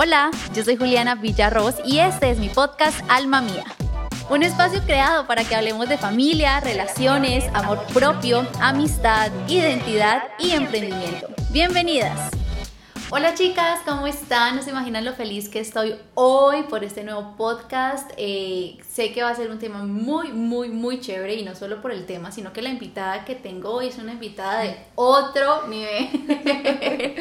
Hola, yo soy Juliana Villarroz y este es mi podcast Alma Mía. Un espacio creado para que hablemos de familia, relaciones, amor propio, amistad, identidad y emprendimiento. Bienvenidas. Hola chicas, ¿cómo están? No se imaginan lo feliz que estoy hoy por este nuevo podcast. Eh, sé que va a ser un tema muy, muy, muy chévere y no solo por el tema, sino que la invitada que tengo hoy es una invitada de otro nivel.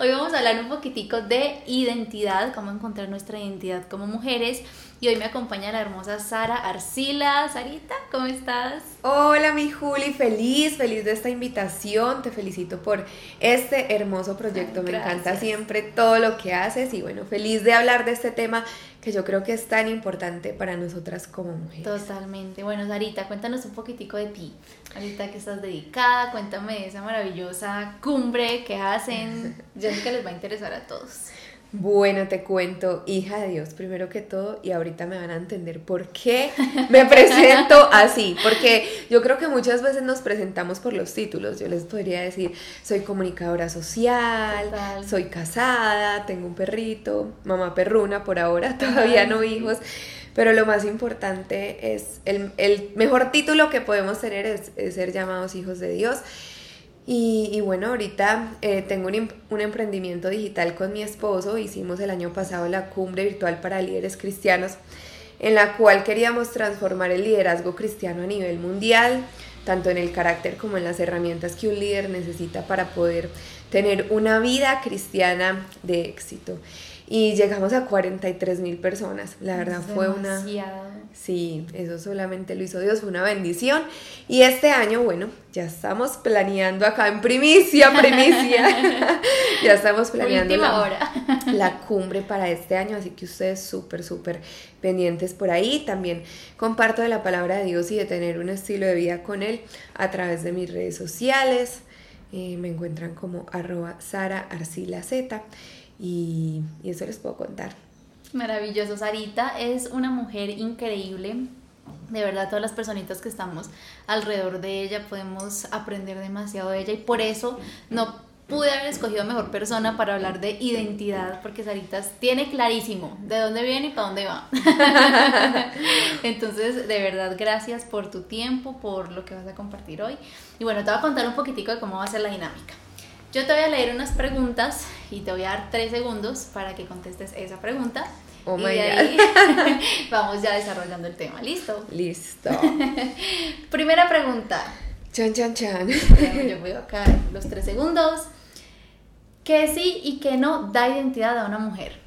hoy vamos a hablar un poquitico de identidad, cómo encontrar nuestra identidad como mujeres y hoy me acompaña la hermosa Sara Arcila. Sarita, ¿cómo estás? Hola, mi Juli, feliz, feliz de esta invitación. Te felicito por este hermoso proyecto. me encanta siempre todo lo que haces y bueno, feliz de hablar de este tema que yo creo que es tan importante para nosotras como mujeres. Totalmente. Bueno, Sarita, cuéntanos un poquitico de ti. Ahorita que estás dedicada, cuéntame de esa maravillosa cumbre que hacen. Yo sé que les va a interesar a todos. Bueno, te cuento, hija de Dios, primero que todo, y ahorita me van a entender por qué me presento así, porque yo creo que muchas veces nos presentamos por los títulos. Yo les podría decir, soy comunicadora social, soy casada, tengo un perrito, mamá perruna por ahora, todavía no hijos, pero lo más importante es, el, el mejor título que podemos tener es, es ser llamados hijos de Dios. Y, bueno, ahorita eh, tengo un, un, emprendimiento digital con mi esposo. Hicimos el año pasado la cumbre virtual para líderes cristianos, en la cual queríamos transformar el liderazgo cristiano a nivel mundial, tanto en el carácter como en las herramientas que un líder necesita para poder tener una vida cristiana de éxito y llegamos a 43 mil personas. La verdad fue una... Sí, eso solamente lo hizo Dios, fue una bendición. Y este año, bueno, ya estamos planeando acá en primicia, primicia. ya estamos planeando la, la, cumbre para este año, así que ustedes súper, súper pendientes por ahí. También comparto de la palabra de Dios y de tener un estilo de vida con Él a través de mis redes sociales. Eh, me encuentran como arroba Sara Arcila Z y, eso les puedo contar. Maravilloso, Sarita es una mujer increíble. De verdad, todas las personitas que estamos alrededor de ella podemos aprender demasiado de ella y por eso no pude haber escogido mejor persona para hablar de identidad, porque Sarita tiene clarísimo de dónde viene y para dónde va. Entonces, de verdad, gracias por tu tiempo, por lo que vas a compartir hoy. Y bueno, te voy a contar un poquitico de cómo va a ser la dinámica. Yo te voy a leer unas preguntas y te voy a dar tres segundos para que contestes esa pregunta. Oh y de ahí vamos ya desarrollando el tema. ¿Listo? Listo. Primera pregunta. Chan, chan, chan. Yo voy acá los tres segundos. ¿Qué sí y qué no da identidad a una mujer?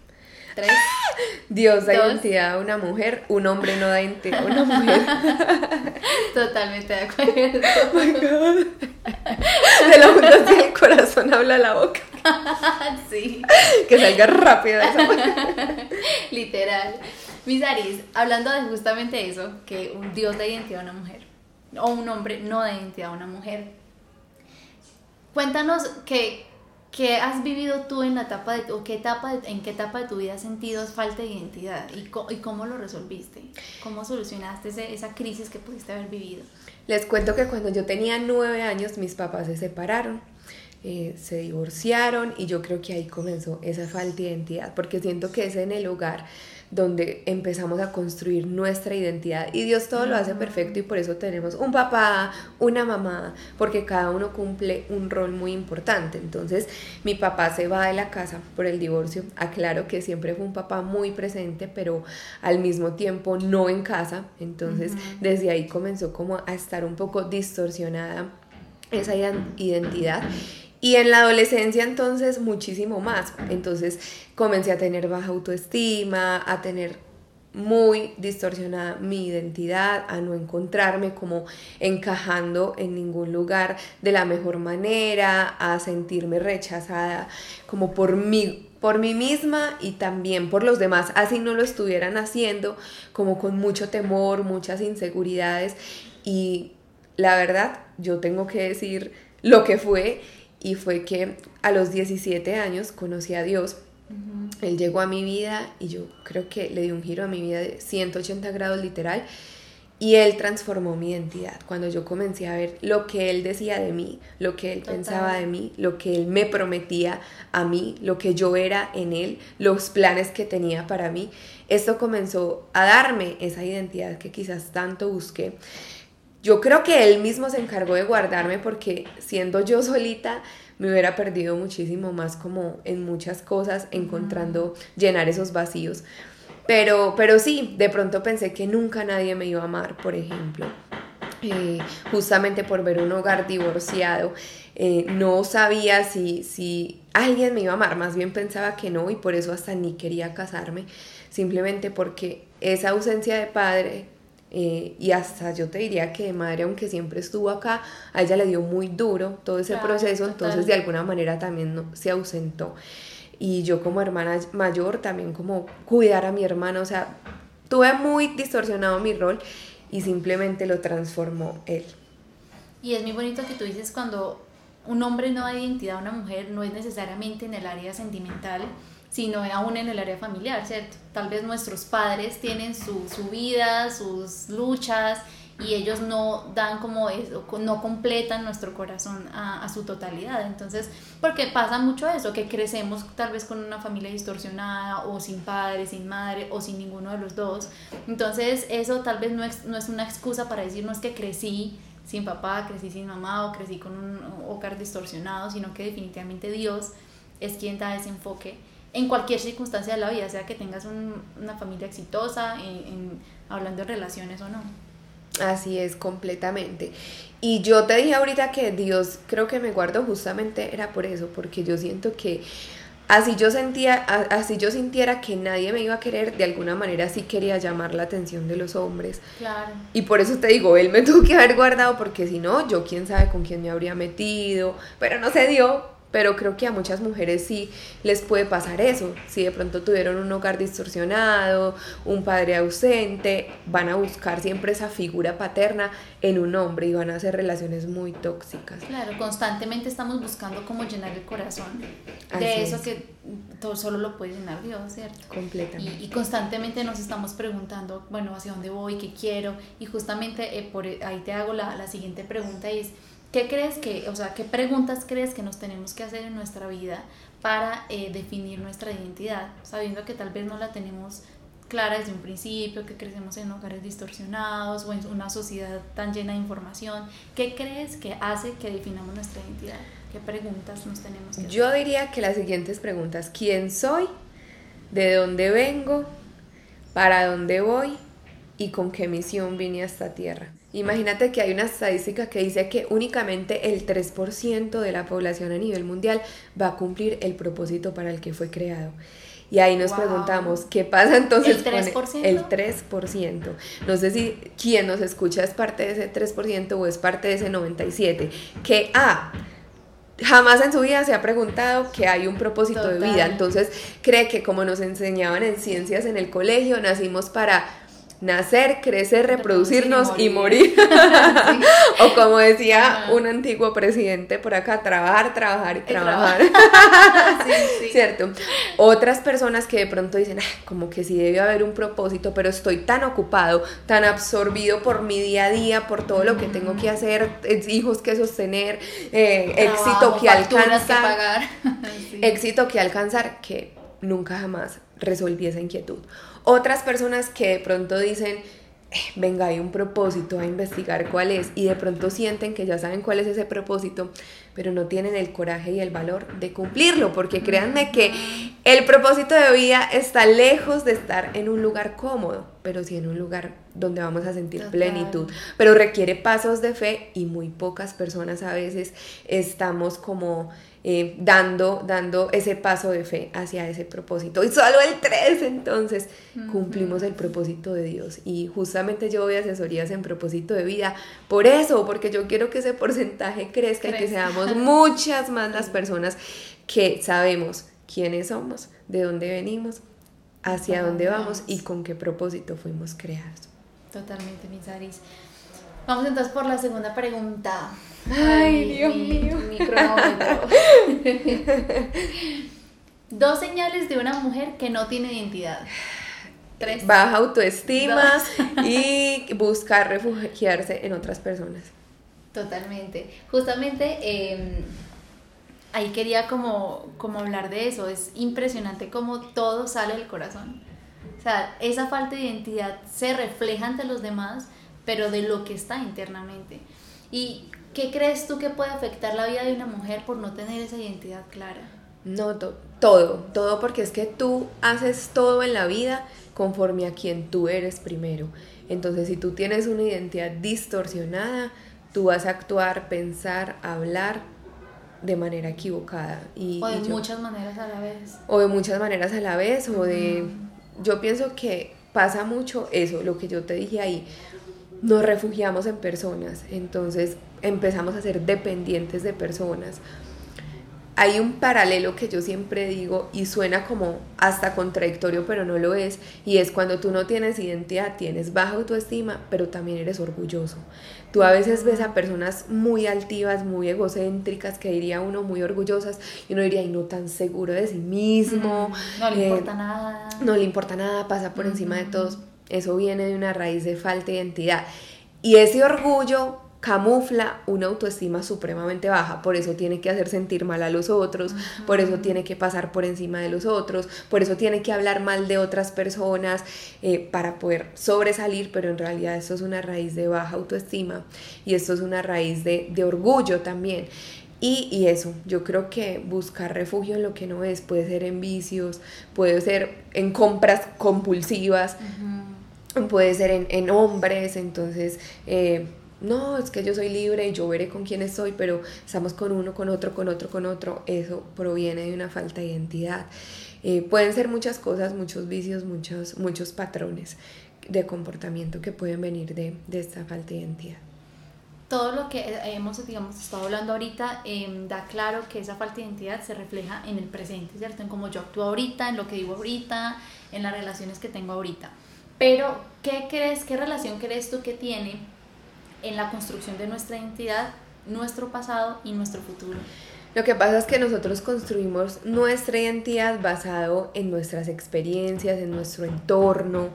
Dios da identidad a una mujer, un hombre no da identidad a una mujer. Totalmente de acuerdo. Oh my God. De la fundación del corazón habla la boca. sí. Que salga rápido esa Literal. Mis Aris, hablando de justamente eso, que un Dios da identidad a una mujer, o un hombre no da identidad a una mujer. Cuéntanos que, ¿Qué has vivido tú en la etapa de o qué etapa en qué etapa de tu vida has sentido falta de identidad y, y cómo lo resolviste? ¿Cómo solucionaste esa crisis que pudiste haber vivido? Les cuento que cuando yo tenía nueve años mis papás se separaron, eh, se divorciaron y yo creo que ahí comenzó esa falta de identidad porque siento que es en el hogar donde empezamos a construir nuestra identidad. Y Dios todo lo hace perfecto y por eso tenemos un papá, una mamá, porque cada uno cumple un rol muy importante. Entonces mi papá se va de la casa por el divorcio, aclaro que siempre fue un papá muy presente, pero al mismo tiempo no en casa, entonces desde ahí comenzó como a estar un poco distorsionada esa identidad y en la adolescencia entonces muchísimo más. Entonces comencé a tener baja autoestima, a tener muy distorsionada mi identidad, a no encontrarme como encajando en ningún lugar de la mejor manera, a sentirme rechazada como por mí, por mí misma y también por los demás, así no lo estuvieran haciendo, como con mucho temor, muchas inseguridades y la verdad, yo tengo que decir lo que fue y fue que a los 17 años conocí a Dios. Él llegó a mi vida y yo creo que le di un giro a mi vida de 180 grados literal. Y él transformó mi identidad cuando yo comencé a ver lo que él decía de mí, lo que él pensaba de mí, lo que él me prometía a mí, lo que yo era en él, los planes que tenía para mí. Esto comenzó a darme esa identidad que quizás tanto busqué. Yo creo que él mismo se encargó de guardarme porque siendo yo solita me hubiera perdido muchísimo más como en muchas cosas, encontrando llenar esos vacíos. Pero, pero sí, de pronto pensé que nunca nadie me iba a amar, por ejemplo. Eh, justamente por ver un hogar divorciado. Eh, no sabía si, si alguien me iba a amar, más bien pensaba que no y por eso hasta ni quería casarme, simplemente porque esa ausencia de padre eh, y hasta yo te diría que de madre, aunque siempre estuvo acá, a ella le dio muy duro todo ese proceso, entonces de alguna manera también no, se ausentó y yo como hermana mayor también como cuidar a mi hermano, o sea, tuve muy distorsionado mi rol y simplemente lo transformó él. Y es muy bonito que tú dices cuando un hombre no da identidad a una mujer, no es necesariamente en el área sentimental, sino aún en el área familiar, ¿cierto? Tal vez nuestros padres tienen su, su vida, sus luchas, y ellos no dan como eso, no completan nuestro corazón a, su totalidad. Entonces, porque pasa mucho eso, que crecemos tal vez con una familia distorsionada o sin padre, sin madre o sin ninguno de los dos. Entonces, eso tal vez no es, no es una excusa para decirnos que crecí sin papá, crecí sin mamá o crecí con un hogar distorsionado, sino que definitivamente Dios es quien da ese enfoque en cualquier circunstancia de la vida, sea que tengas una familia exitosa, en, hablando de relaciones o no. Así es, completamente. Y yo te dije ahorita que Dios creo que me guardo justamente era por eso, porque yo siento que así yo sentía, así yo sintiera que nadie me iba a querer, de alguna manera sí quería llamar la atención de los hombres. Claro. Y por eso te digo, él me tuvo que haber guardado, porque si no, yo quién sabe con quién me habría metido, pero no se dio, pero creo que a muchas mujeres sí les puede pasar eso. Si de pronto tuvieron un hogar distorsionado, un padre ausente, van a buscar siempre esa figura paterna en un hombre y van a hacer relaciones muy tóxicas. Claro, constantemente estamos buscando cómo llenar el corazón de eso que todo solo lo puede llenar Dios, ¿cierto? Completamente. Y, constantemente nos estamos preguntando, bueno, ¿hacia dónde voy? ¿Qué quiero? Y justamente eh, por ahí te hago la, la siguiente pregunta y es ¿Qué crees que, o sea, qué preguntas crees que nos tenemos que hacer en nuestra vida para eh, definir nuestra identidad, sabiendo que tal vez no la tenemos clara desde un principio, que crecemos en hogares distorsionados o en una sociedad tan llena de información? ¿Qué crees que hace que definamos nuestra identidad? ¿Qué preguntas nos tenemos que hacer? Yo diría que las siguientes preguntas, ¿quién soy? ¿De dónde vengo? ¿Para dónde voy? ¿Y con qué misión vine a esta tierra? Imagínate que hay una estadística que dice que únicamente el 3% de la población a nivel mundial va a cumplir el propósito para el que fue creado. Y ahí nos preguntamos, ¿qué pasa entonces ¿El 3%? con el 3%? No sé si quien nos escucha es parte de ese 3% o es parte de ese 97%. Que, ah, jamás en su vida se ha preguntado que hay un propósito de vida. Entonces cree que como nos enseñaban en ciencias en el colegio, nacimos para nacer, crecer, reproducirnos y morir. o como decía un antiguo presidente por acá, trabajar, trabajar y trabajar. ¿Cierto? Otras personas que de pronto dicen, como que sí debe haber un propósito, pero estoy tan ocupado, tan absorbido por mi día a día, por todo lo que tengo que hacer, hijos que sostener, eh, éxito que alcanzar. Éxito que alcanzar que nunca jamás resolví esa inquietud. Otras personas que de pronto dicen, eh, venga, hay un propósito a investigar cuál es y de pronto sienten que ya saben cuál es ese propósito, pero no tienen el coraje y el valor de cumplirlo, porque créanme que el propósito de vida está lejos de estar en un lugar cómodo, pero sí en un lugar donde vamos a sentir plenitud, pero requiere pasos de fe y muy pocas personas a veces estamos como eh, dando, dando ese paso de fe hacia ese propósito. Y solo el 3 entonces cumplimos el propósito de Dios. Y justamente yo voy a asesorías en propósito de vida por eso, porque yo quiero que ese porcentaje crezca y que seamos muchas más las personas que sabemos quiénes somos, de dónde venimos, hacia dónde vamos y con qué propósito fuimos creados. Totalmente, mis Aris. Vamos entonces por la segunda pregunta. Ay, Dios mío. Dos señales de una mujer que no tiene identidad. Tres. baja autoestima y buscar refugiarse en otras personas. Totalmente. Justamente em, ahí quería como, como hablar de eso. Es impresionante cómo todo sale del corazón. O sea, esa falta de identidad se refleja ante los demás, pero de lo que está internamente. ¿Y qué crees tú que puede afectar la vida de una mujer por no tener esa identidad clara? No, todo, todo porque es que tú haces todo en la vida conforme a quien tú eres primero. Entonces, si tú tienes una identidad distorsionada, tú vas a actuar, pensar, hablar de manera equivocada. Y, o de muchas maneras a la vez. O de muchas maneras a la vez, o de... Yo pienso que pasa mucho eso, lo que yo te dije ahí. Nos refugiamos en personas, entonces empezamos a ser dependientes de personas hay un paralelo que yo siempre digo y suena como hasta contradictorio, pero no lo es, y es cuando tú no tienes identidad, tienes baja autoestima, pero también eres orgulloso. Tú a veces ves a personas muy altivas, muy egocéntricas, que diría uno muy orgullosas, y uno diría, y no tan seguro de sí mismo. Mm, no le eh, importa nada. No le importa nada, pasa por encima de todos. Eso viene de una raíz de falta de identidad. Y ese orgullo camufla una autoestima supremamente baja, por eso tiene que hacer sentir mal a los otros, por eso tiene que pasar por encima de los otros, por eso tiene que hablar mal de otras personas eh, para poder sobresalir, pero en realidad eso es una raíz de baja autoestima y esto es una raíz de, orgullo también. Y, eso, yo creo que buscar refugio en lo que no es, puede ser en vicios, puede ser en compras compulsivas, puede ser en, en hombres, entonces... Eh, no, es que yo soy libre y yo veré con quién estoy, pero estamos con uno, con otro, con otro, con otro, eso proviene de una falta de identidad. Eh, pueden ser muchas cosas, muchos vicios, muchos, muchos patrones de comportamiento que pueden venir de, esta falta de identidad. Todo lo que hemos, digamos, estado hablando ahorita em, da claro que esa falta de identidad se refleja en el presente, ¿cierto? En cómo yo actúo ahorita, en lo que digo ahorita, en las relaciones que tengo ahorita. Pero, ¿qué crees, qué relación crees tú que tiene en la construcción de nuestra identidad, nuestro pasado y nuestro futuro. Lo que pasa es que nosotros construimos nuestra identidad basado en nuestras experiencias, en nuestro entorno.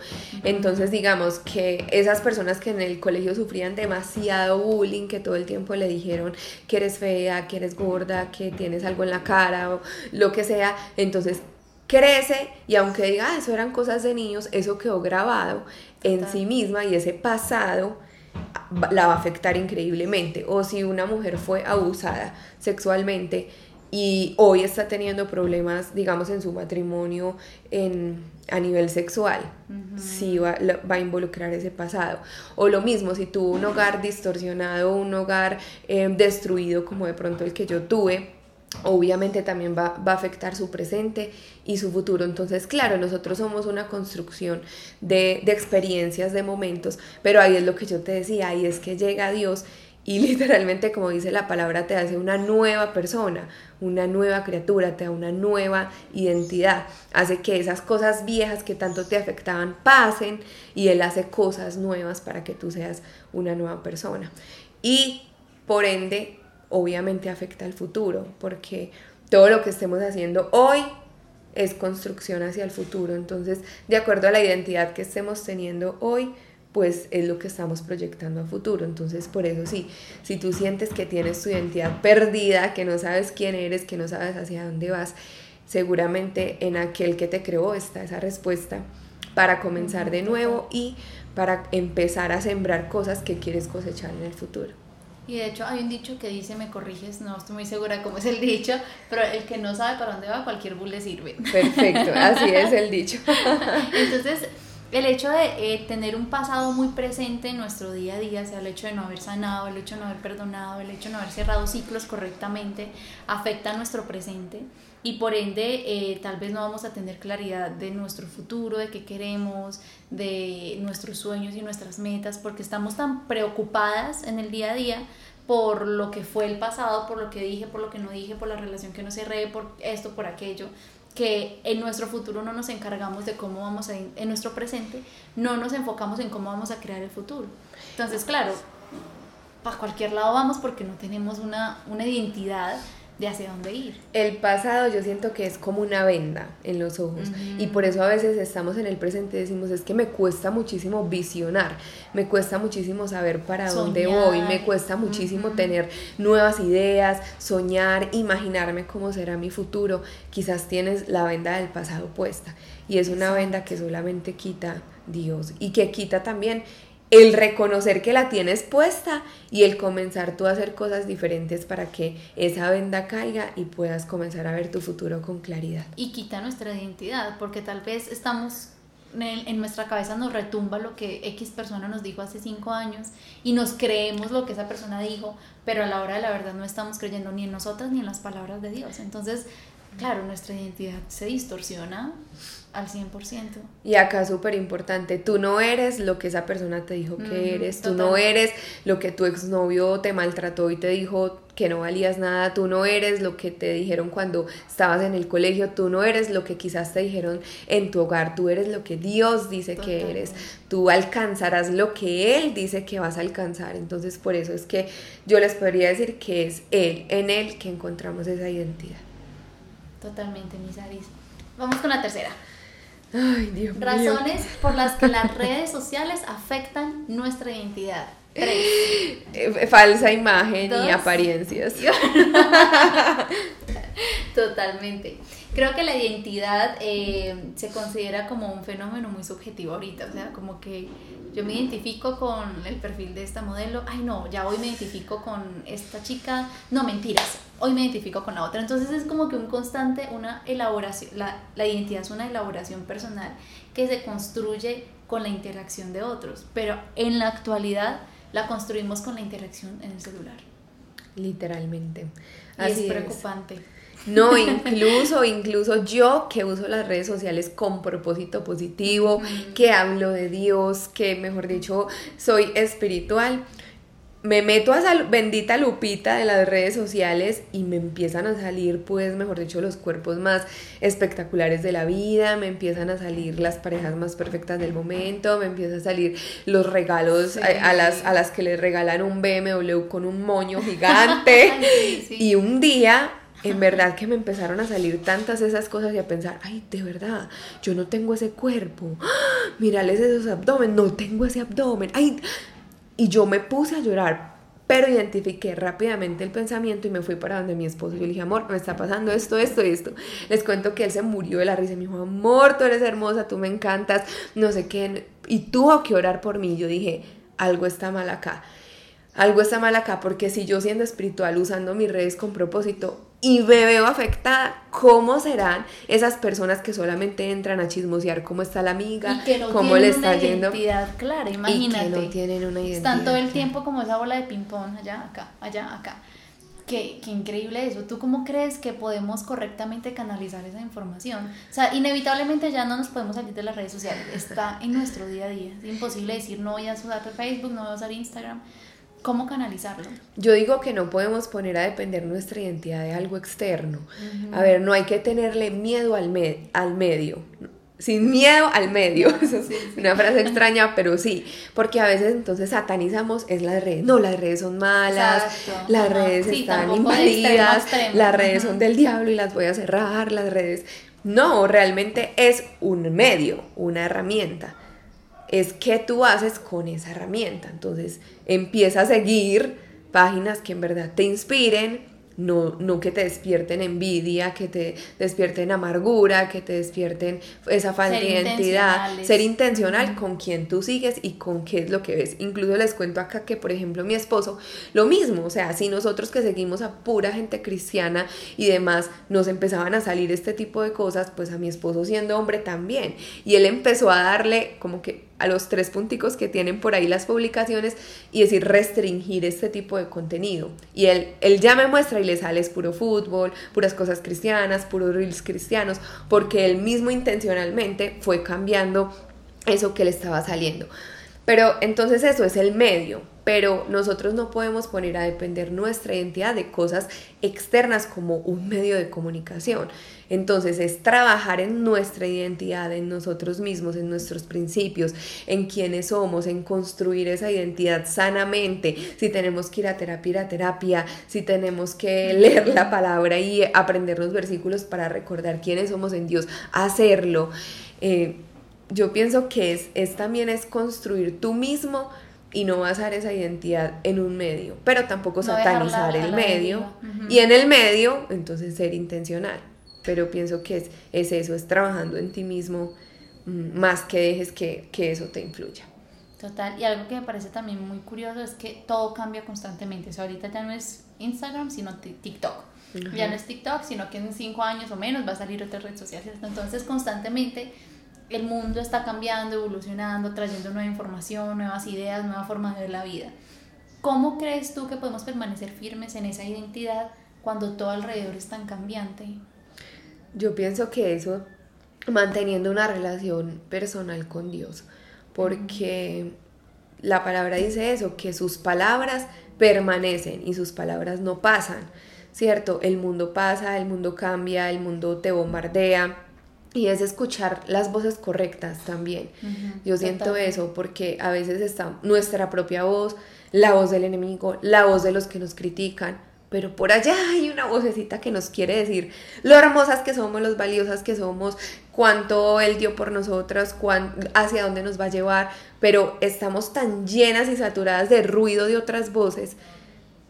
Entonces, digamos que esas personas que en el colegio sufrían demasiado bullying, que todo el tiempo le dijeron que eres fea, que eres gorda, que tienes algo en la cara o lo que sea, entonces crece y aunque diga, ah, eso eran cosas de niños, eso quedó grabado en sí misma y ese pasado la va a afectar increíblemente. O si una mujer fue abusada sexualmente y hoy está teniendo problemas, digamos, en su matrimonio en, a nivel sexual, sí va, va, a involucrar ese pasado. O lo mismo, si tuvo un hogar distorsionado, un hogar eh, destruido como de pronto el que yo tuve, obviamente también va, a afectar su presente y su futuro. Entonces, claro, nosotros somos una construcción de, experiencias, de momentos, pero ahí es lo que yo te decía, ahí es que llega Dios y literalmente, como dice la palabra, te hace una nueva persona, una nueva criatura, te da una nueva identidad, hace que esas cosas viejas que tanto te afectaban pasen y Él hace cosas nuevas para que tú seas una nueva persona. Y por ende, obviamente afecta al futuro, porque todo lo que estemos haciendo hoy es construcción hacia el futuro. Entonces, de acuerdo a la identidad que estemos teniendo hoy, pues es lo que estamos proyectando a futuro. Entonces, por eso sí, si tú sientes que tienes tu identidad perdida, que no sabes quién eres, que no sabes hacia dónde vas, seguramente en aquel que te creó está esa respuesta para comenzar de nuevo y para empezar a sembrar cosas que quieres cosechar en el futuro. Y de hecho hay un dicho que dice, me corriges, no estoy muy segura cómo es el dicho, pero el que no sabe para dónde va, cualquier bull le sirve. Perfecto, así es el dicho. Entonces, el hecho de eh, tener un pasado muy presente en nuestro día a día, sea el hecho de no haber sanado, el hecho de no haber perdonado, el hecho de no haber cerrado ciclos correctamente, afecta a nuestro presente y por ende eh, tal vez no vamos a tener claridad de nuestro futuro, de qué queremos, de nuestros sueños y nuestras metas, porque estamos tan preocupadas en el día a día por lo que fue el pasado, por lo que dije, por lo que no dije, por la relación que no cerré, por esto, por aquello, que en nuestro futuro no nos encargamos de cómo vamos a, en nuestro presente, no nos enfocamos en cómo vamos a crear el futuro. Entonces, claro, para cualquier lado vamos porque no tenemos una, una identidad de hacia dónde ir. El pasado yo siento que es como una venda en los ojos y por eso a veces estamos en el presente y decimos es que me cuesta muchísimo visionar, me cuesta muchísimo saber para dónde voy, me cuesta muchísimo tener nuevas ideas, soñar, imaginarme cómo será mi futuro. Quizás tienes la venda del pasado puesta y es una venda que solamente quita Dios y que quita también el reconocer que la tienes puesta y el comenzar tú a hacer cosas diferentes para que esa venda caiga y puedas comenzar a ver tu futuro con claridad. Y quita nuestra identidad, porque tal vez estamos en, nuestra cabeza nos retumba lo que X persona nos dijo hace cinco años y nos creemos lo que esa persona dijo, pero a la hora de la verdad no estamos creyendo ni en nosotras ni en las palabras de Dios. Entonces, claro, nuestra identidad se distorsiona al 100%. Y acá súper importante, tú no eres lo que esa persona te dijo que eres, tú no eres lo que tu exnovio te maltrató y te dijo que no valías nada, tú no eres lo que te dijeron cuando estabas en el colegio, tú no eres lo que quizás te dijeron en tu hogar, tú eres lo que Dios dice que eres, tú alcanzarás lo que Él dice que vas a alcanzar, entonces por eso es que yo les podría decir que es Él, en Él que encontramos esa identidad. Totalmente, Misaris. Vamos con la tercera. Ay, Dios Razones por las que las redes sociales afectan nuestra identidad. Tres. Eh, falsa imagen y apariencias. Totalmente. Creo que la identidad eh, se considera como un fenómeno muy subjetivo ahorita, o sea, como que yo me identifico con el perfil de esta modelo, ay no, ya hoy me identifico con esta chica, no mentiras, hoy me identifico con la otra. Entonces es como que un constante, una elaboración, la, la identidad es una elaboración personal que se construye con la interacción de otros, pero en la actualidad la construimos con la interacción en el celular. Literalmente. Así es preocupante. No, incluso, incluso yo que uso las redes sociales con propósito positivo, que hablo de Dios, que mejor dicho soy espiritual, me meto a esa bendita lupita de las redes sociales y me empiezan a salir, pues, mejor dicho, los cuerpos más espectaculares de la vida, me empiezan a salir las parejas más perfectas del momento, me empiezan a salir los regalos a, las, a las que les regalan un BMW con un moño gigante. y un día en verdad que me empezaron a salir tantas esas cosas y a pensar, ay, de verdad, yo no tengo ese cuerpo, ¡Ah! mírales esos abdomen, no tengo ese abdomen, ay, y yo me puse a llorar, pero identifiqué rápidamente el pensamiento y me fui para donde mi esposo. Yo le dije, amor, me está pasando esto, esto y esto. Les cuento que él se murió de la risa y me dijo, amor, tú eres hermosa, tú me encantas, no sé qué. Y tuvo que orar por mí. Yo dije, algo está mal acá. Algo está mal acá porque si yo siendo espiritual usando mis redes con propósito, y me veo afectada, ¿cómo serán esas personas que solamente entran a chismosear cómo está la amiga, y que no cómo le está una yendo? identidad clara, imagínate. Y que no tienen una identidad. Están todo el tiempo como esa bola de ping-pong, allá, acá, allá, acá. Qué, qué, increíble eso. ¿Tú cómo crees que podemos correctamente canalizar esa información? O sea, inevitablemente ya no nos podemos salir de las redes sociales. Está en nuestro día a día. Es imposible decir no voy a usar Facebook, no voy a usar Instagram ¿Cómo canalizarlo? Yo digo que no podemos poner a depender nuestra identidad de algo externo. A ver, no hay que tenerle miedo al, al medio. Sin miedo al medio. es una frase extraña, pero sí. Porque a veces entonces satanizamos es las redes. No, las redes son malas. Las redes están invadidas. Las redes son del diablo y las voy a cerrar. Las redes. No, realmente es un medio, una herramienta es qué tú haces con esa herramienta. Entonces empieza a seguir páginas que en verdad te inspiren, no, no que te despierten envidia, que te despierten amargura, que te despierten esa falta de identidad. Ser intencional con quién tú sigues y con qué es lo que ves. Incluso les cuento acá que, por ejemplo, mi esposo, lo mismo, o sea, si nosotros que seguimos a pura gente cristiana y demás, nos empezaban a salir este tipo de cosas, pues a mi esposo siendo hombre también. Y él empezó a darle como que a los tres punticos que tienen por ahí las publicaciones y decir restringir este tipo de contenido. Y él, él ya me muestra y le sale es puro fútbol, puras cosas cristianas, puros reels cristianos, porque él mismo intencionalmente fue cambiando eso que le estaba saliendo. Pero entonces eso es el medio. Pero nosotros no podemos poner a depender nuestra identidad de cosas externas como un medio de comunicación. Entonces es trabajar en nuestra identidad, en nosotros mismos, en nuestros principios, en quiénes somos, en construir esa identidad sanamente. Si tenemos que ir a terapia, ir a terapia, si tenemos que leer la palabra y aprender los versículos para recordar quiénes somos en Dios, hacerlo. Eh, yo pienso que es, es también es construir tú mismo y no basar esa identidad en un medio, pero tampoco satanizar el medio. Y en el medio, entonces ser intencional. Pero pienso que es, es eso, es trabajando en ti mismo mm, más que dejes que, que eso te influya. Total, y algo que me parece también muy curioso es que todo cambia constantemente. O sea, ahorita ya no es Instagram, sino TikTok. Ya no es TikTok, sino que en cinco años o menos va a salir otra red social. Entonces, constantemente el mundo está cambiando, evolucionando, trayendo nueva información, nuevas ideas, nueva forma de ver la vida. ¿Cómo crees tú que podemos permanecer firmes en esa identidad cuando todo alrededor es tan cambiante? Yo pienso que eso, manteniendo una relación personal con Dios, porque la palabra dice eso, que sus palabras permanecen y sus palabras no pasan, ¿cierto? El mundo pasa, el mundo cambia, el mundo te bombardea, y es escuchar las voces correctas también. Yo siento eso porque a veces está nuestra propia voz, la voz del enemigo, la voz de los que nos critican, pero por allá hay una vocecita que nos quiere decir lo hermosas que somos, los valiosas que somos, cuánto Él dio por nosotras, hacia dónde nos va a llevar, pero estamos tan llenas y saturadas de ruido de otras voces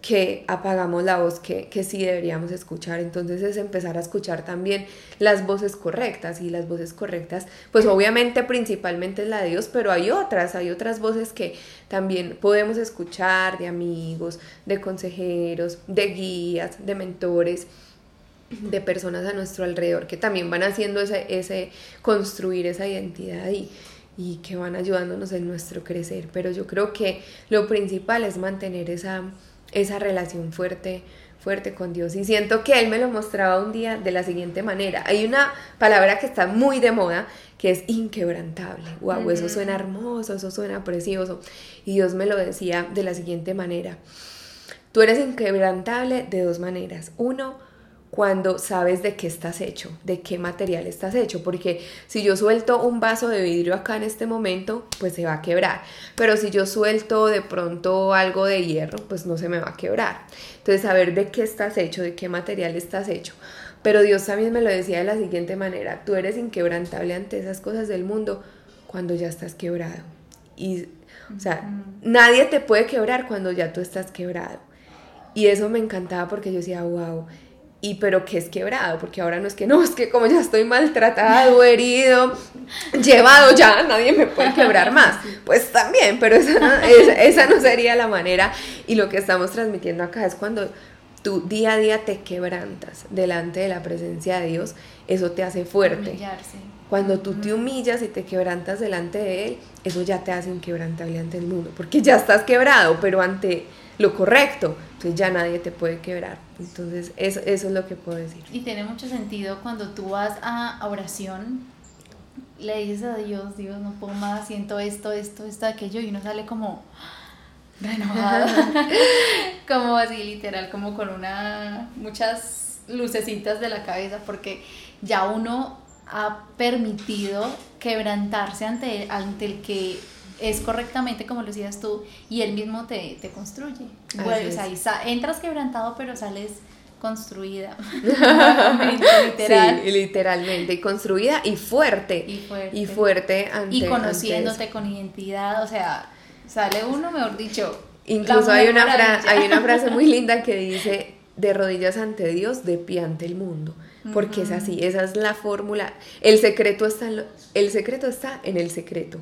que apagamos la voz que, que, sí deberíamos escuchar. Entonces es empezar a escuchar también las voces correctas y las voces correctas, pues obviamente principalmente es la de Dios, pero hay otras, hay otras voces que también podemos escuchar de amigos, de consejeros, de guías, de mentores de personas a nuestro alrededor que también van haciendo ese, ese construir esa identidad y, y que van ayudándonos en nuestro crecer. Pero yo creo que lo principal es mantener esa esa relación fuerte, fuerte con Dios. Y siento que Él me lo mostraba un día de la siguiente manera. Hay una palabra que está muy de moda, que es inquebrantable. Wow, eso suena hermoso, eso suena precioso. Y Dios me lo decía de la siguiente manera. Tú eres inquebrantable de dos maneras. Uno, cuando sabes de qué estás hecho, de qué material estás hecho, porque si yo suelto un vaso de vidrio acá en este momento, pues se va a quebrar, pero si yo suelto de pronto algo de hierro, pues no se me va a quebrar. Entonces, saber de qué estás hecho, de qué material estás hecho. Pero Dios también me lo decía de la siguiente manera, tú eres inquebrantable ante esas cosas del mundo cuando ya estás quebrado. Y, o sea, nadie te puede quebrar cuando ya tú estás quebrado. Y eso me encantaba porque yo decía, wow, y pero que es quebrado, porque ahora no es que no, es que como ya estoy maltratado, herido, llevado ya, nadie me puede quebrar más. Pues también, pero esa no, esa, no sería la manera. Y lo que estamos transmitiendo acá es cuando tú día a día te quebrantas delante de la presencia de Dios, eso te hace fuerte. Cuando tú te humillas y te quebrantas delante de Él, eso ya te hace inquebrantable ante el mundo, porque ya estás quebrado, pero ante lo correcto, entonces ya nadie te puede quebrar. Entonces eso, eso es lo que puedo decir. Y tiene mucho sentido cuando tú vas a oración, le dices a Dios, Dios, no puedo más, siento esto, esto, esto, aquello, y uno sale como renovado, como así literal, como con una, muchas lucecitas de la cabeza, porque ya uno ha permitido quebrantarse ante, ante el que es correctamente como lo decías tú y él mismo te, te construye. entras quebrantado pero sales construida. Literal. Sí, literalmente. Y construida y fuerte. Y fuerte. Y fuerte Y conociéndote con identidad. O sea, sale uno, mejor dicho. Incluso hay una, hay una frase muy linda que dice, de rodillas ante Dios, de pie ante el mundo. Porque es así, esa es la fórmula. El secreto está el secreto está en el secreto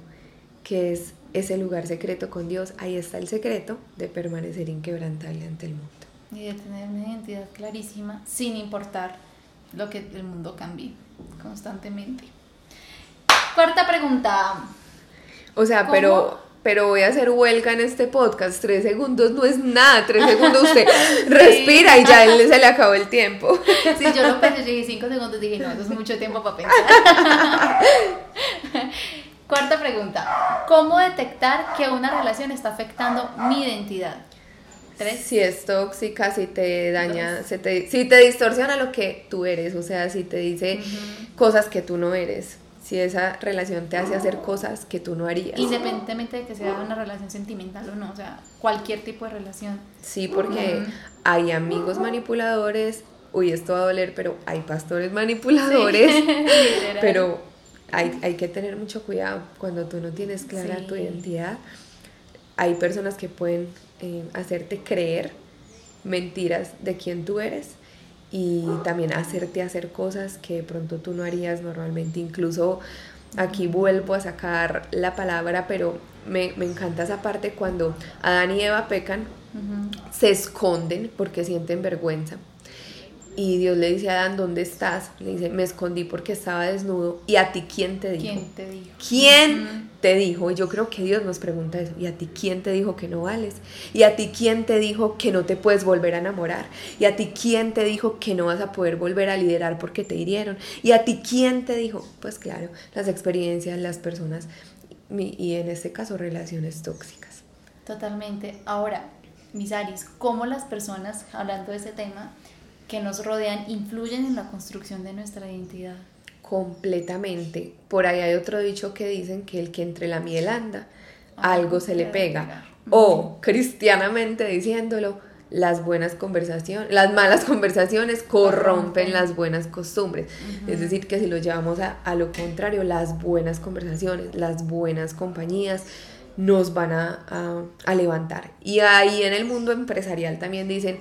que es ese lugar secreto con Dios, ahí está el secreto de permanecer inquebrantable ante el mundo. Y de tener una identidad clarísima sin importar lo que el mundo cambie constantemente. Cuarta pregunta. O sea, pero pero voy a hacer huelga en este podcast. Tres segundos no es nada. Tres segundos usted respira y ya él se le acabó el tiempo. Sí, yo lo pensé, dije cinco segundos, dije no, eso es mucho tiempo para pensar. Cuarta pregunta. ¿Cómo detectar que una relación está afectando mi identidad? Tres. Si es tóxica, si te daña, si te, si te distorsiona lo que tú eres, o sea, si te dice cosas que tú no eres, si esa relación te hace hacer cosas que tú no harías. Independientemente de que sea una relación sentimental o no, o sea, cualquier tipo de relación. Sí, porque hay amigos manipuladores, uy, esto va a doler, pero hay pastores manipuladores, pero hay, hay, que tener mucho cuidado cuando tú no tienes clara tu identidad. Hay personas que pueden eh, hacerte creer mentiras de quién tú eres y también hacerte hacer cosas que de pronto tú no harías normalmente. Incluso aquí vuelvo a sacar la palabra, pero me, me encanta esa parte cuando Adán y Eva pecan, se esconden porque sienten vergüenza y Dios le dice a Adán, ¿dónde estás? Le dice, me escondí porque estaba desnudo. ¿Y a ti quién te dijo? ¿Quién te dijo? ¿Quién te dijo? Y yo creo que Dios nos pregunta eso. ¿Y a ti quién te dijo que no vales? ¿Y a ti quién te dijo que no te puedes volver a enamorar? ¿Y a ti quién te dijo que no vas a poder volver a liderar porque te hirieron? ¿Y a ti quién te dijo? Pues claro, las experiencias, las personas y en este caso relaciones tóxicas. Totalmente. Ahora, Misaris, ¿cómo las personas, hablando de ese tema, que nos rodean influyen en la construcción de nuestra identidad. Completamente. Por ahí hay otro dicho que dicen que el que entre la miel anda, algo se le pega. O cristianamente diciéndolo, las buenas conversaciones, las malas conversaciones corrompen las buenas costumbres. Es decir, que si lo llevamos a, a, lo contrario, las buenas conversaciones, las buenas compañías nos van a, a, a levantar. Y ahí en el mundo empresarial también dicen,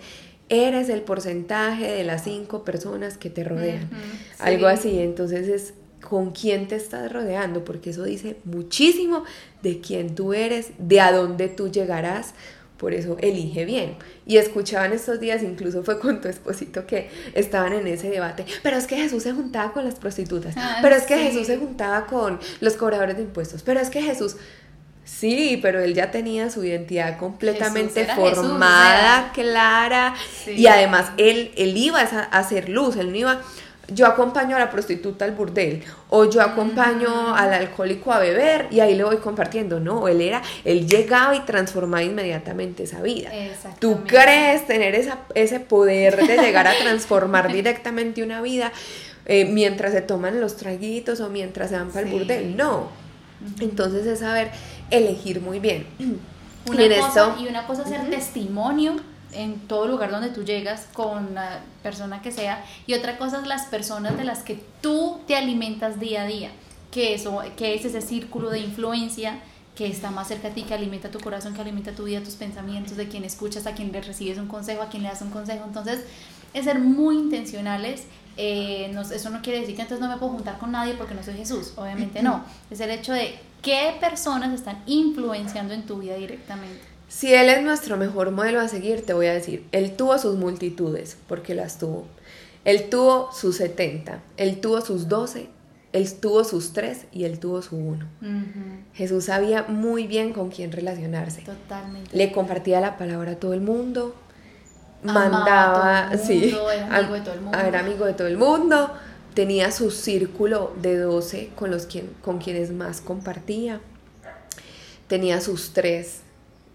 eres el porcentaje de las cinco personas que te rodean. Algo así, entonces es con quién te estás rodeando, porque eso dice muchísimo de quién tú eres, de a dónde tú llegarás. Por eso elige bien. Y escuchaban estos días, incluso fue con tu esposito que estaban en ese debate. Pero es que Jesús se juntaba con las prostitutas. Ah, pero es que Jesús se juntaba con los cobradores de impuestos. Pero es que Jesús, Sí, pero él ya tenía su identidad completamente formada, clara, y además él, él iba a hacer luz, él no iba, yo acompaño a la prostituta al burdel, o yo acompaño al alcohólico a beber, y ahí le voy compartiendo, no, él era, él llegaba y transformaba inmediatamente esa vida. ¿Tú crees tener esa, ese poder de llegar a transformar directamente una vida eh, mientras se toman los traguitos o mientras se van para el burdel? No. Entonces es saber elegir muy bien. Una y, cosa, y una cosa es ser testimonio en todo lugar donde tú llegas con la persona que sea y otra cosa es las personas de las que tú te alimentas día a día, que, eso, que es ese círculo de influencia que está más cerca a ti, que alimenta tu corazón, que alimenta tu vida, tus pensamientos, de quien escuchas, a quien le recibes un consejo, a quien le das un consejo. Entonces, es ser muy intencionales. Eh, eso no quiere decir que entonces no me puedo juntar con nadie porque no soy Jesús, obviamente no. Es el hecho de qué personas están influenciando en tu vida directamente. Si Él es nuestro mejor modelo a seguir, te voy a decir, Él tuvo sus multitudes, porque las tuvo. Él tuvo sus 70, Él tuvo sus 12, Él tuvo sus 3 y Él tuvo su 1. Jesús sabía muy bien con quién relacionarse. Totalmente. Le compartía la palabra a todo el mundo, mandaba, sí, era amigo de todo el mundo. Era amigo de todo el mundo tenía su círculo de 12 con, los quien, con quienes más compartía. Tenía sus tres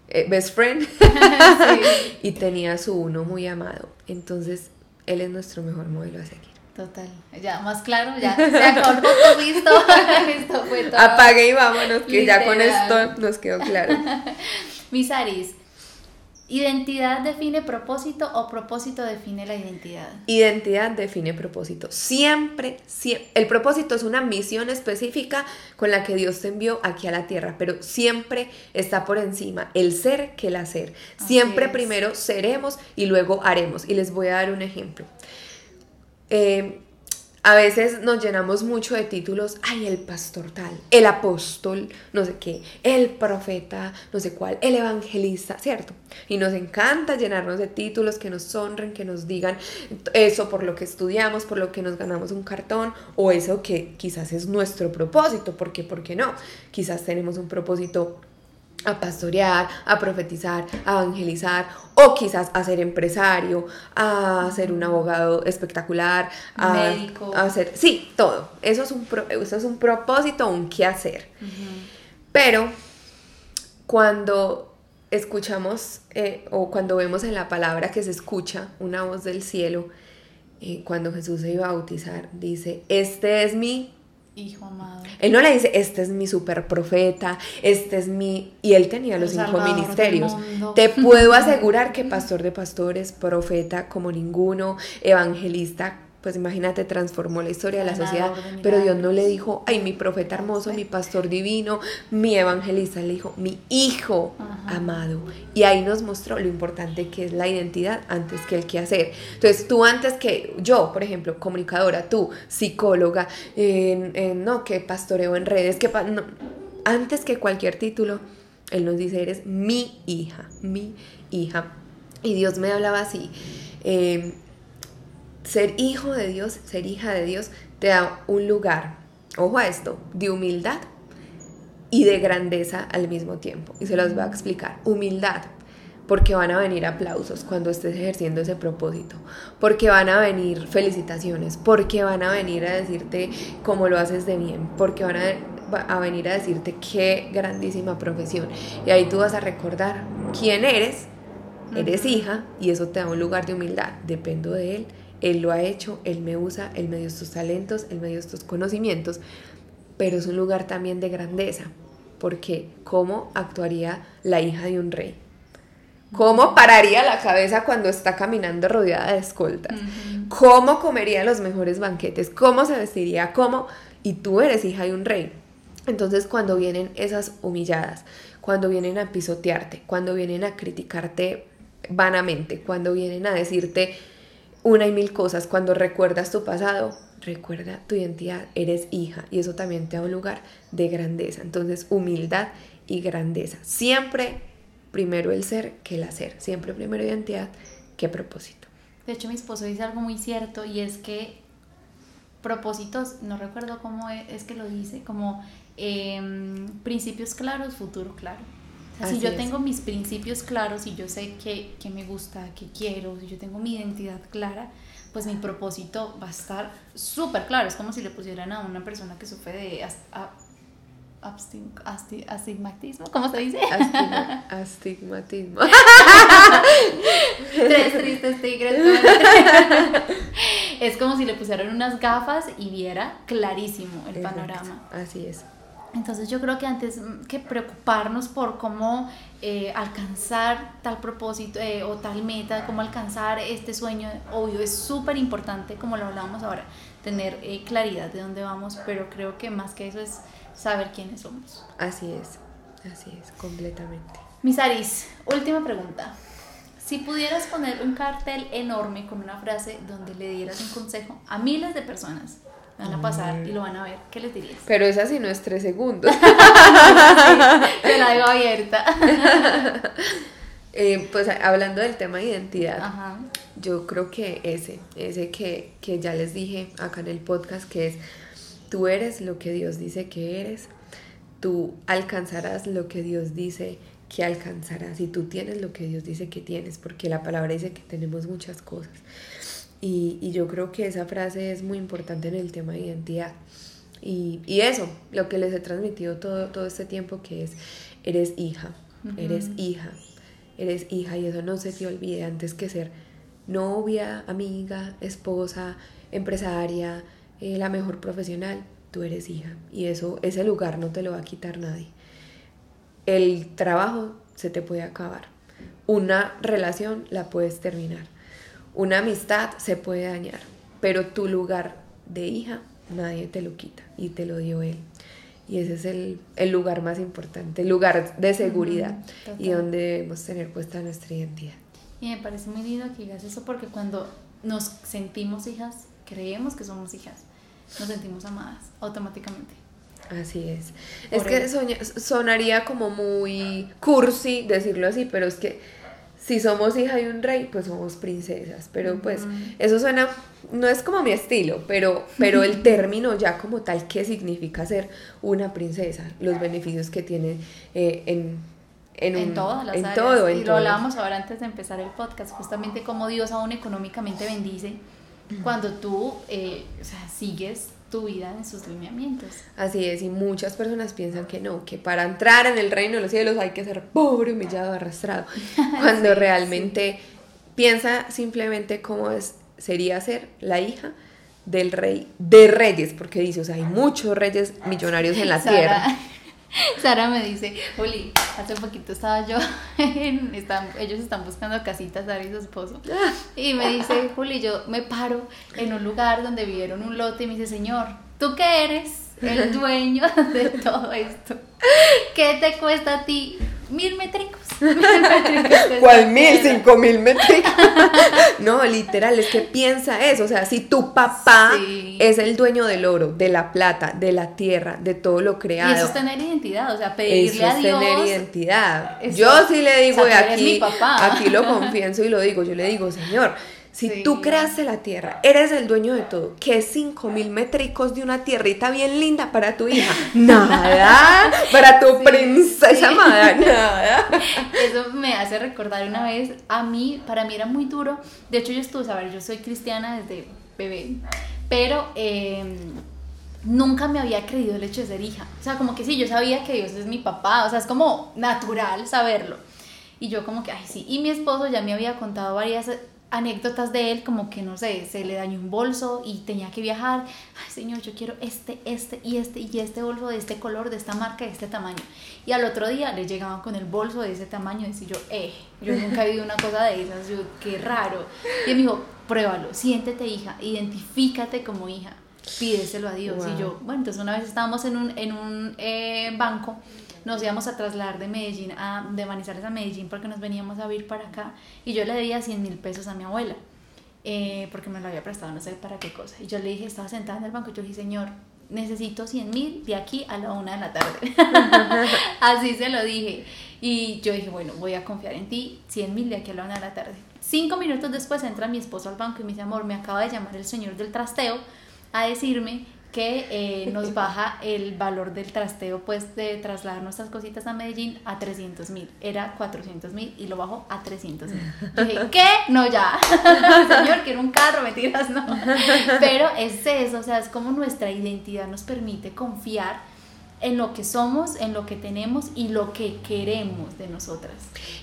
eh, best friend y tenía su uno muy amado. Entonces, él es nuestro mejor modelo a seguir. Total, ya más claro, ya se acordó listo, esto fue todo. Apague y vámonos, que ya con esto nos quedó claro. Misaris, ¿Identidad define propósito o propósito define la identidad? Identidad define propósito. Siempre, siempre, el propósito es una misión específica con la que Dios te envió aquí a la tierra, pero siempre está por encima el ser que el hacer. Siempre primero seremos y luego haremos. Y les voy a dar un ejemplo. Eh, a veces nos llenamos mucho de títulos, ay, el pastor tal, el apóstol, no sé qué, el profeta, no sé cuál, el evangelista, ¿cierto? Y nos encanta llenarnos de títulos que nos honren, que nos digan eso por lo que estudiamos, por lo que nos ganamos un cartón, o eso que quizás es nuestro propósito, porque, ¿por qué no? Quizás tenemos un propósito a pastorear, a profetizar, a evangelizar, o quizás a ser empresario, a ser un abogado espectacular, a, Médico. a ser, sí, todo. Eso es un, pro- eso es un propósito, un qué hacer. Pero cuando escuchamos eh, o cuando vemos en la palabra que se escucha una voz del cielo, eh, cuando Jesús se iba a bautizar, dice, este es mi Hijo amado. él no le dice, este es mi super profeta, este es mi... Y él tenía los cinco ministerios. Te puedo asegurar que pastor de pastores, profeta como ninguno, evangelista, pues imagínate, transformó la historia de la sociedad. Pero Dios no le dijo, ay, mi profeta hermoso, mi pastor divino, mi evangelista. Le dijo, mi hijo Ajá. amado. Y ahí nos mostró lo importante que es la identidad antes que el quehacer. Entonces, tú antes que yo, por ejemplo, comunicadora, tú, psicóloga, no, que pastoreo en redes, que pa- no, antes que cualquier título, Él nos dice, eres mi hija, mi hija. Y Dios me hablaba así. eh, ser hijo de Dios, ser hija de Dios, te da un lugar, ojo a esto, de humildad y de grandeza al mismo tiempo. Y se los voy a explicar. Humildad, porque van a venir aplausos cuando estés ejerciendo ese propósito, porque van a venir felicitaciones, porque van a venir a decirte cómo lo haces de bien, porque van a, a venir a decirte qué grandísima profesión. Y ahí tú vas a recordar quién eres, eres hija, y eso te da un lugar de humildad. Dependo de Él, Él lo ha hecho, Él me usa, Él me dio estos talentos, Él me dio estos conocimientos, pero es un lugar también de grandeza, porque ¿cómo actuaría la hija de un rey? ¿Cómo pararía la cabeza cuando está caminando rodeada de escoltas? ¿Cómo comería los mejores banquetes? ¿Cómo se vestiría? ¿Cómo? Y tú eres hija de un rey. Entonces cuando vienen esas humilladas, cuando vienen a pisotearte, cuando vienen a criticarte vanamente, cuando vienen a decirte una y mil cosas, cuando recuerdas tu pasado, recuerda tu identidad, eres hija y eso también te da un lugar de grandeza. Entonces humildad y grandeza. Siempre primero el ser que el hacer, siempre primero identidad que propósito. De hecho, mi esposo dice algo muy cierto y es que propósitos, no recuerdo cómo es que lo dice, como em, principios claros, futuro claro. Sea, si Así yo es. tengo mis principios claros y yo sé qué qué me gusta, qué quiero, si yo tengo mi identidad clara, pues mi propósito va a estar súper claro. Es como si le pusieran a una persona que sufre de as- a- abstin- asti- astigmatismo, ¿cómo se dice? Astigma- astigmatismo. Tres tristes tigres. es como si le pusieran unas gafas y viera clarísimo el Exacto, panorama. Así es. Entonces yo creo que antes mm, que preocuparnos por cómo eh, alcanzar tal propósito eh, o tal meta, cómo alcanzar este sueño, obvio, es súper importante, como lo hablábamos ahora, tener eh, claridad de dónde vamos, pero creo que más que eso es saber quiénes somos. Así es. Así es, completamente. Misaris, última pregunta. Si pudieras poner un cartel enorme con una frase donde le dieras un consejo a miles de personas, van a pasar y lo van a ver, ¿qué les dirías? Pero esa sí no es tres segundos. Te la dejo abierta. Eh, pues hablando del tema de identidad, Ajá. yo creo que ese, ese que, que ya les dije acá en el podcast, que es, tú eres lo que Dios dice que eres, tú alcanzarás lo que Dios dice que alcanzarás y tú tienes lo que Dios dice que tienes, porque la palabra dice que tenemos muchas cosas. Y, y yo creo que esa frase es muy importante en el tema de identidad. Y, y eso, lo que les he transmitido todo, todo este tiempo, que es, eres hija, eres hija, eres hija y eso no se te olvide antes que ser novia, amiga, esposa, empresaria, eh, la mejor profesional, tú eres hija y eso, ese lugar no te lo va a quitar nadie. El trabajo se te puede acabar, una relación la puedes terminar, una amistad se puede dañar, pero tu lugar de hija nadie te lo quita y te lo dio él. Y ese es el, el lugar más importante, el lugar de seguridad y donde debemos tener puesta nuestra identidad. Y me parece muy lindo que digas eso porque cuando nos sentimos hijas, creemos que somos hijas, nos sentimos amadas automáticamente. Así es. Es Por que él. soña- sonaría como muy cursi decirlo así, pero es que si somos hija de un rey, pues somos princesas. Pero pues eso suena, no es como mi estilo, pero, pero el término ya como tal, ¿qué significa ser una princesa? Los beneficios que tiene eh, en, en, en un- todas las en áreas. todo, en y lo hablábamos ahora antes de empezar el podcast, justamente cómo Dios aún económicamente bendice cuando tú eh, o sea, sigues tu vida en sus lineamientos. Así es, y muchas personas piensan que no, que para entrar en el reino de los cielos hay que ser pobre, humillado, arrastrado, cuando Sí, realmente piensa simplemente cómo es, sería ser la hija del rey de reyes, porque dice, o sea, hay muchos reyes millonarios en la tierra. Sara, me dice, Juli, hace poquito estaba yo, en- están- ellos están buscando casitas, Sara y su esposo, y me dice, Juli, yo me paro en un lugar donde vieron un lote y me dice, señor, ¿tú qué eres? El dueño de todo esto. ¿Qué te cuesta a ti? Mil métricos. ¿Cuál mil, cinco mil métricos? no, literal, es que piensa eso. O sea, si tu papá Sí. es el dueño del oro, de la plata, de la tierra, de todo lo Y creado. eso es tener identidad, o sea, Eso pedirle a es Dios. tener identidad. Eso- yo sí le digo, o sea, y aquí, mi papá. aquí lo confieso y lo digo, yo le digo, Señor, si Sí. tú creaste la tierra, eres el dueño de todo, ¿qué cinco mil métricos de una tierrita bien linda para tu hija? Nada, para tu Sí, princesa sí. amada, nada. Eso me hace recordar una vez, a mí, para mí era muy duro. De hecho, yo estuve, a ver, yo soy cristiana desde bebé, pero eh, nunca me había creído el hecho de ser hija. O sea, como que sí, yo sabía que Dios es mi papá, o sea, es como natural saberlo. Y yo como que, ay, sí. Y mi esposo ya me había contado varias anécdotas de él, como que, no sé, se le dañó un bolso y tenía que viajar. Ay, señor, yo quiero este, este y este y este bolso de este color, de esta marca, de este tamaño. Y al otro día le llegaban con el bolso de ese tamaño y decía yo, eh, yo nunca he visto una cosa de esas, yo, qué raro. Y él me dijo, pruébalo, siéntete hija, identifícate como hija, pídeselo a Dios. Wow. Y yo, bueno, entonces una vez estábamos en un, en un eh, banco, nos íbamos a trasladar de Medellín a, de Manizales a Medellín porque nos veníamos a vivir para acá y yo le debía 100 mil pesos a mi abuela. eh, porque me lo había prestado no sé para qué cosa. Y yo le dije, estaba sentada en el banco, yo le dije, señor, necesito 100 mil de aquí a la una de la tarde. Así se lo dije. Y yo dije, bueno, voy a confiar en ti, 100 mil de aquí a la una de la tarde. Cinco minutos después entra mi esposo al banco y me dice, amor, me acaba de llamar el señor del trasteo a decirme que eh, nos baja el valor del trasteo, pues de trasladar nuestras cositas a Medellín a 300 mil. Era 400 mil y lo bajó a 300 mil. Dije, ¿qué? No, ya. Señor, quiero un carro, mentiras, no. Pero es eso, o sea, es como nuestra identidad nos permite confiar en lo que somos, en lo que tenemos y lo que queremos de nosotras.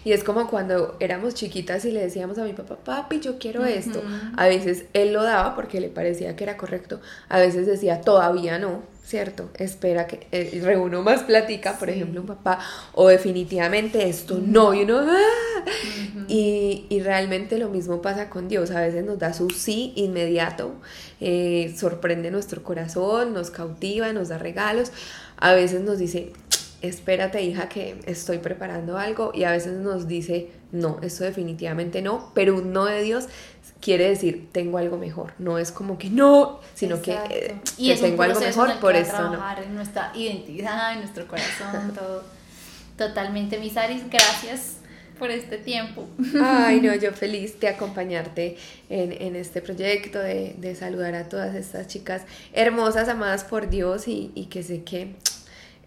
Y es como cuando éramos chiquitas y le decíamos a mi papá, papi, yo quiero esto. A veces él lo daba porque le parecía que era correcto. A veces decía, todavía no, ¿cierto? Espera que eh, reúno más plática, por Sí. ejemplo, un papá. O definitivamente esto no. Y uno, ¡ah! Ujú. Y, y realmente lo mismo pasa con Dios. A veces nos da su sí inmediato, eh, sorprende nuestro corazón, nos cautiva, nos da regalos. A veces nos dice, espérate hija que estoy preparando algo. Y a veces nos dice, no, esto definitivamente no. Pero un no de Dios quiere decir, tengo algo mejor. No es como que no, sino Exacto. que eh, y es tengo algo mejor, por eso no. en nuestra identidad, en nuestro corazón, todo. Totalmente, gracias por este tiempo. Ay, no, yo feliz de acompañarte en, en este proyecto, de, de saludar a todas estas chicas hermosas, amadas por Dios y, y que sé que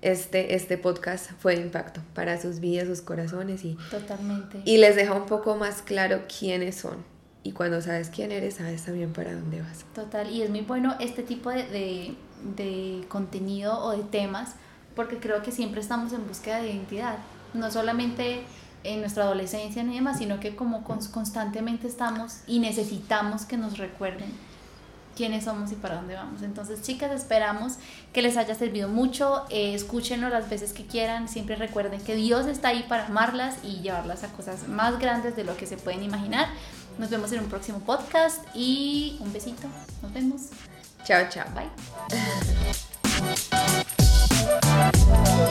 este, este podcast fue de impacto para sus vidas, sus corazones y, Totalmente. y les deja un poco más claro quiénes son. Y cuando sabes quién eres, sabes también para dónde vas. Total, y es muy bueno este tipo de, de, de contenido o de temas porque creo que siempre estamos en búsqueda de identidad, no solamente en nuestra adolescencia ni demás, sino que como constantemente estamos y necesitamos que nos recuerden quiénes somos y para dónde vamos. Entonces, chicas, esperamos que les haya servido mucho. Eh, escúchenlo las veces que quieran. Siempre recuerden que Dios está ahí para amarlas y llevarlas a cosas más grandes de lo que se pueden imaginar. Nos vemos en un próximo podcast y un besito. Nos vemos. Chao, chao. Bye.